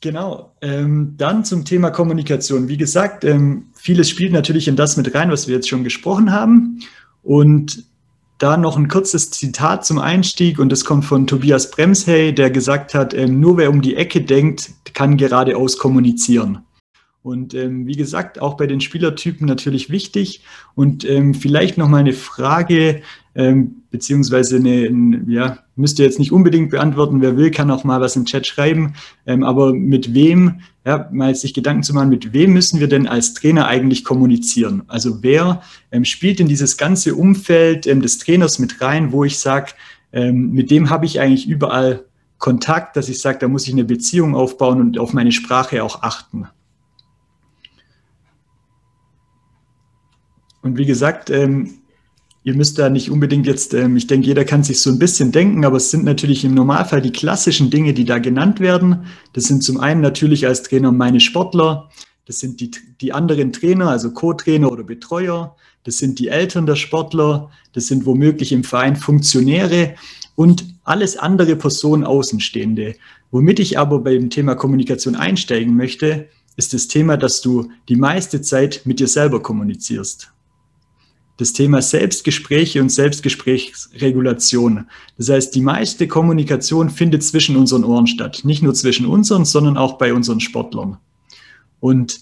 Genau. Ähm, dann zum Thema Kommunikation. Wie gesagt, ähm, vieles spielt natürlich in das mit rein, was wir jetzt schon gesprochen haben. Und da noch ein kurzes Zitat zum Einstieg und das kommt von Tobias Bremshey, der gesagt hat, ähm, nur wer um die Ecke denkt, kann geradeaus kommunizieren. Und ähm, wie gesagt, auch bei den Spielertypen natürlich wichtig. Und ähm, vielleicht noch mal eine Frage, ähm, beziehungsweise eine, ein, ja, müsst ihr jetzt nicht unbedingt beantworten. Wer will, kann auch mal was im Chat schreiben. Ähm, aber mit wem, ja, mal sich Gedanken zu machen, mit wem müssen wir denn als Trainer eigentlich kommunizieren? Also wer ähm, spielt in dieses ganze Umfeld ähm, des Trainers mit rein, wo ich sage, ähm, mit dem habe ich eigentlich überall Kontakt, dass ich sage, da muss ich eine Beziehung aufbauen und auf meine Sprache auch achten. Und wie gesagt, ähm, ihr müsst da nicht unbedingt jetzt, ähm, ich denke, jeder kann sich so ein bisschen denken, aber es sind natürlich im Normalfall die klassischen Dinge, die da genannt werden. Das sind zum einen natürlich als Trainer meine Sportler, das sind die, die anderen Trainer, also Co-Trainer oder Betreuer, das sind die Eltern der Sportler, das sind womöglich im Verein Funktionäre und alles andere Personen Außenstehende. Womit ich aber beim Thema Kommunikation einsteigen möchte, ist das Thema, dass du die meiste Zeit mit dir selber kommunizierst das Thema Selbstgespräche und Selbstgesprächsregulation. Das heißt, die meiste Kommunikation findet zwischen unseren Ohren statt. Nicht nur zwischen unseren, sondern auch bei unseren Sportlern. Und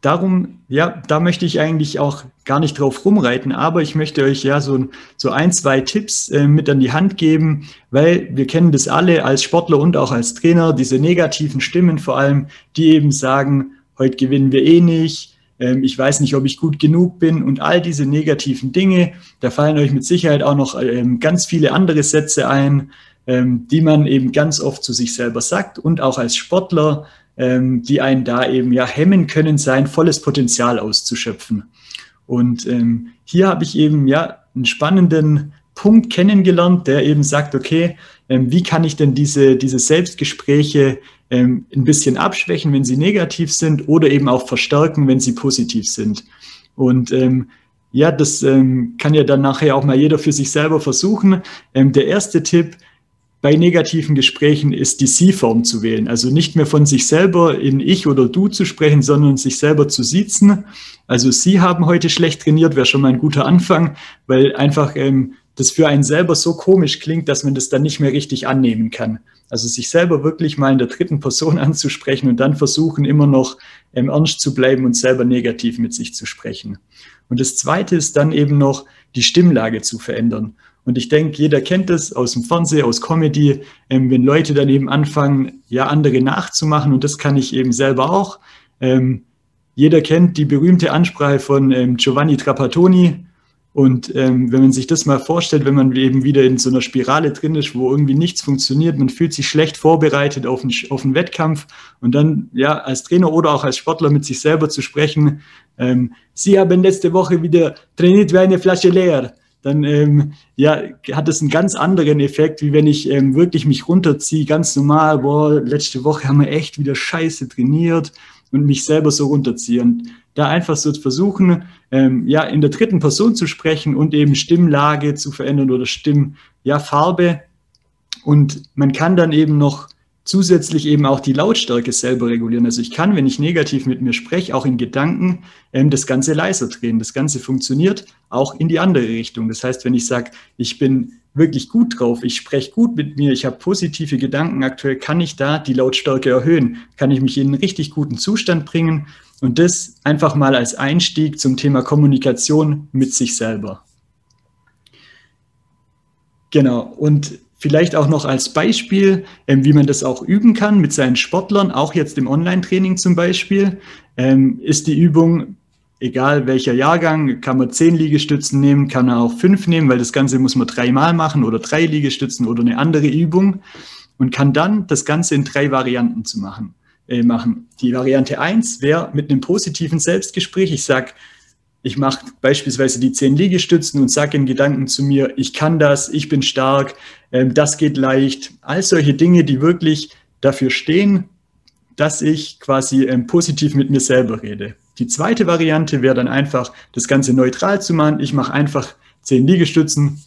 darum, ja, da möchte ich eigentlich auch gar nicht drauf rumreiten, aber ich möchte euch ja so, so ein, zwei Tipps äh, mit an die Hand geben, weil wir kennen das alle als Sportler und auch als Trainer, diese negativen Stimmen vor allem, die eben sagen, heute gewinnen wir eh nicht, ähm, ich weiß nicht, ob ich gut genug bin und all diese negativen Dinge. Da fallen euch mit Sicherheit auch noch ähm, ganz viele andere Sätze ein, ähm, die man eben ganz oft zu sich selber sagt und auch als Sportler, die einen da eben ja hemmen können, sein volles Potenzial auszuschöpfen. Und hier habe ich eben ja einen spannenden Punkt kennengelernt, der eben sagt, okay, wie kann ich denn diese, diese Selbstgespräche ähm, ein bisschen abschwächen, wenn sie negativ sind oder eben auch verstärken, wenn sie positiv sind. Und ähm, ja, das ähm, kann ja dann nachher auch mal jeder für sich selber versuchen. Ähm, der erste Tipp bei negativen Gesprächen ist die Sie-Form zu wählen. Also nicht mehr von sich selber in Ich oder Du zu sprechen, sondern sich selber zu siezen. Also Sie haben heute schlecht trainiert, wäre schon mal ein guter Anfang, weil einfach ähm, das für einen selber so komisch klingt, dass man das dann nicht mehr richtig annehmen kann. Also sich selber wirklich mal in der dritten Person anzusprechen und dann versuchen, immer noch ähm, ernst zu bleiben und selber negativ mit sich zu sprechen. Und das Zweite ist dann eben noch die Stimmlage zu verändern. Und ich denke, jeder kennt das aus dem Fernsehen, aus Comedy, ähm, wenn Leute dann eben anfangen, ja, andere nachzumachen. Und das kann ich eben selber auch. Ähm, jeder kennt die berühmte Ansprache von ähm, Giovanni Trapattoni, und ähm, wenn man sich das mal vorstellt, wenn man eben wieder in so einer Spirale drin ist, wo irgendwie nichts funktioniert, man fühlt sich schlecht vorbereitet auf einen, auf einen Wettkampf und dann ja als Trainer oder auch als Sportler mit sich selber zu sprechen, ähm, Sie haben letzte Woche wieder trainiert wie eine Flasche leer, dann ähm, ja, hat es einen ganz anderen Effekt, wie wenn ich ähm, wirklich mich runterziehe, ganz normal, boah, letzte Woche haben wir echt wieder scheiße trainiert und mich selber so runterziehe. Und da einfach so versuchen, ähm, ja, in der dritten Person zu sprechen und eben Stimmlage zu verändern oder Stimm, ja. Und man kann dann eben noch zusätzlich eben auch die Lautstärke selber regulieren. Also ich kann, wenn ich negativ mit mir spreche, auch in Gedanken ähm, das Ganze leiser drehen. Das Ganze funktioniert auch in die andere Richtung. Das heißt, wenn ich sage, ich bin wirklich gut drauf, ich spreche gut mit mir, ich habe positive Gedanken. Aktuell, kann ich da die Lautstärke erhöhen, kann ich mich in einen richtig guten Zustand bringen. Und das einfach mal als Einstieg zum Thema Kommunikation mit sich selber. Genau, und vielleicht auch noch als Beispiel, ähm, wie man das auch üben kann mit seinen Sportlern, auch jetzt im Online-Training zum Beispiel, ähm, ist die Übung, egal welcher Jahrgang, kann man zehn Liegestützen nehmen, kann man auch fünf nehmen, weil das Ganze muss man dreimal machen oder drei Liegestützen oder eine andere Übung und kann dann das Ganze in drei Varianten zu machen äh, machen. Die Variante 1 wäre mit einem positiven Selbstgespräch. Ich sage, ich mache beispielsweise die zehn Liegestützen und sage in Gedanken zu mir, ich kann das, ich bin stark, ähm, das geht leicht. All solche Dinge, die wirklich dafür stehen, dass ich quasi ähm, positiv mit mir selber rede. Die zweite Variante wäre dann einfach, das Ganze neutral zu machen. Ich mache einfach zehn Liegestützen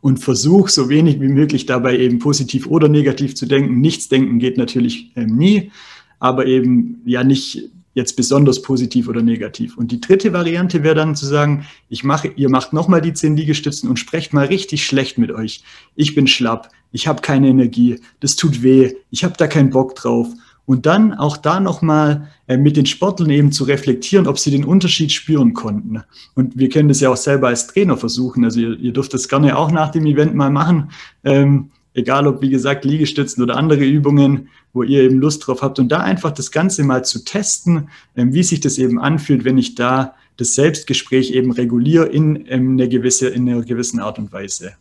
und versuche so wenig wie möglich dabei eben positiv oder negativ zu denken. Nichts denken geht natürlich ähm, nie. aber eben ja nicht jetzt besonders positiv oder negativ. Und die dritte Variante wäre dann zu sagen, ich mache, ihr macht nochmal die zehn Liegestützen und sprecht mal richtig schlecht mit euch. Ich bin schlapp, ich habe keine Energie, das tut weh, ich habe da keinen Bock drauf. Und dann auch da nochmal äh, mit den Sportlern eben zu reflektieren, ob sie den Unterschied spüren konnten. Und wir können das ja auch selber als Trainer versuchen. Also ihr, ihr dürft das gerne auch nach dem Event mal machen. Ähm, egal ob, wie gesagt, Liegestützen oder andere Übungen, wo ihr eben Lust drauf habt. Und da einfach das Ganze mal zu testen, ähm, wie sich das eben anfühlt, wenn ich da das Selbstgespräch eben reguliere in, ähm, eine gewisse, in einer gewissen Art und Weise.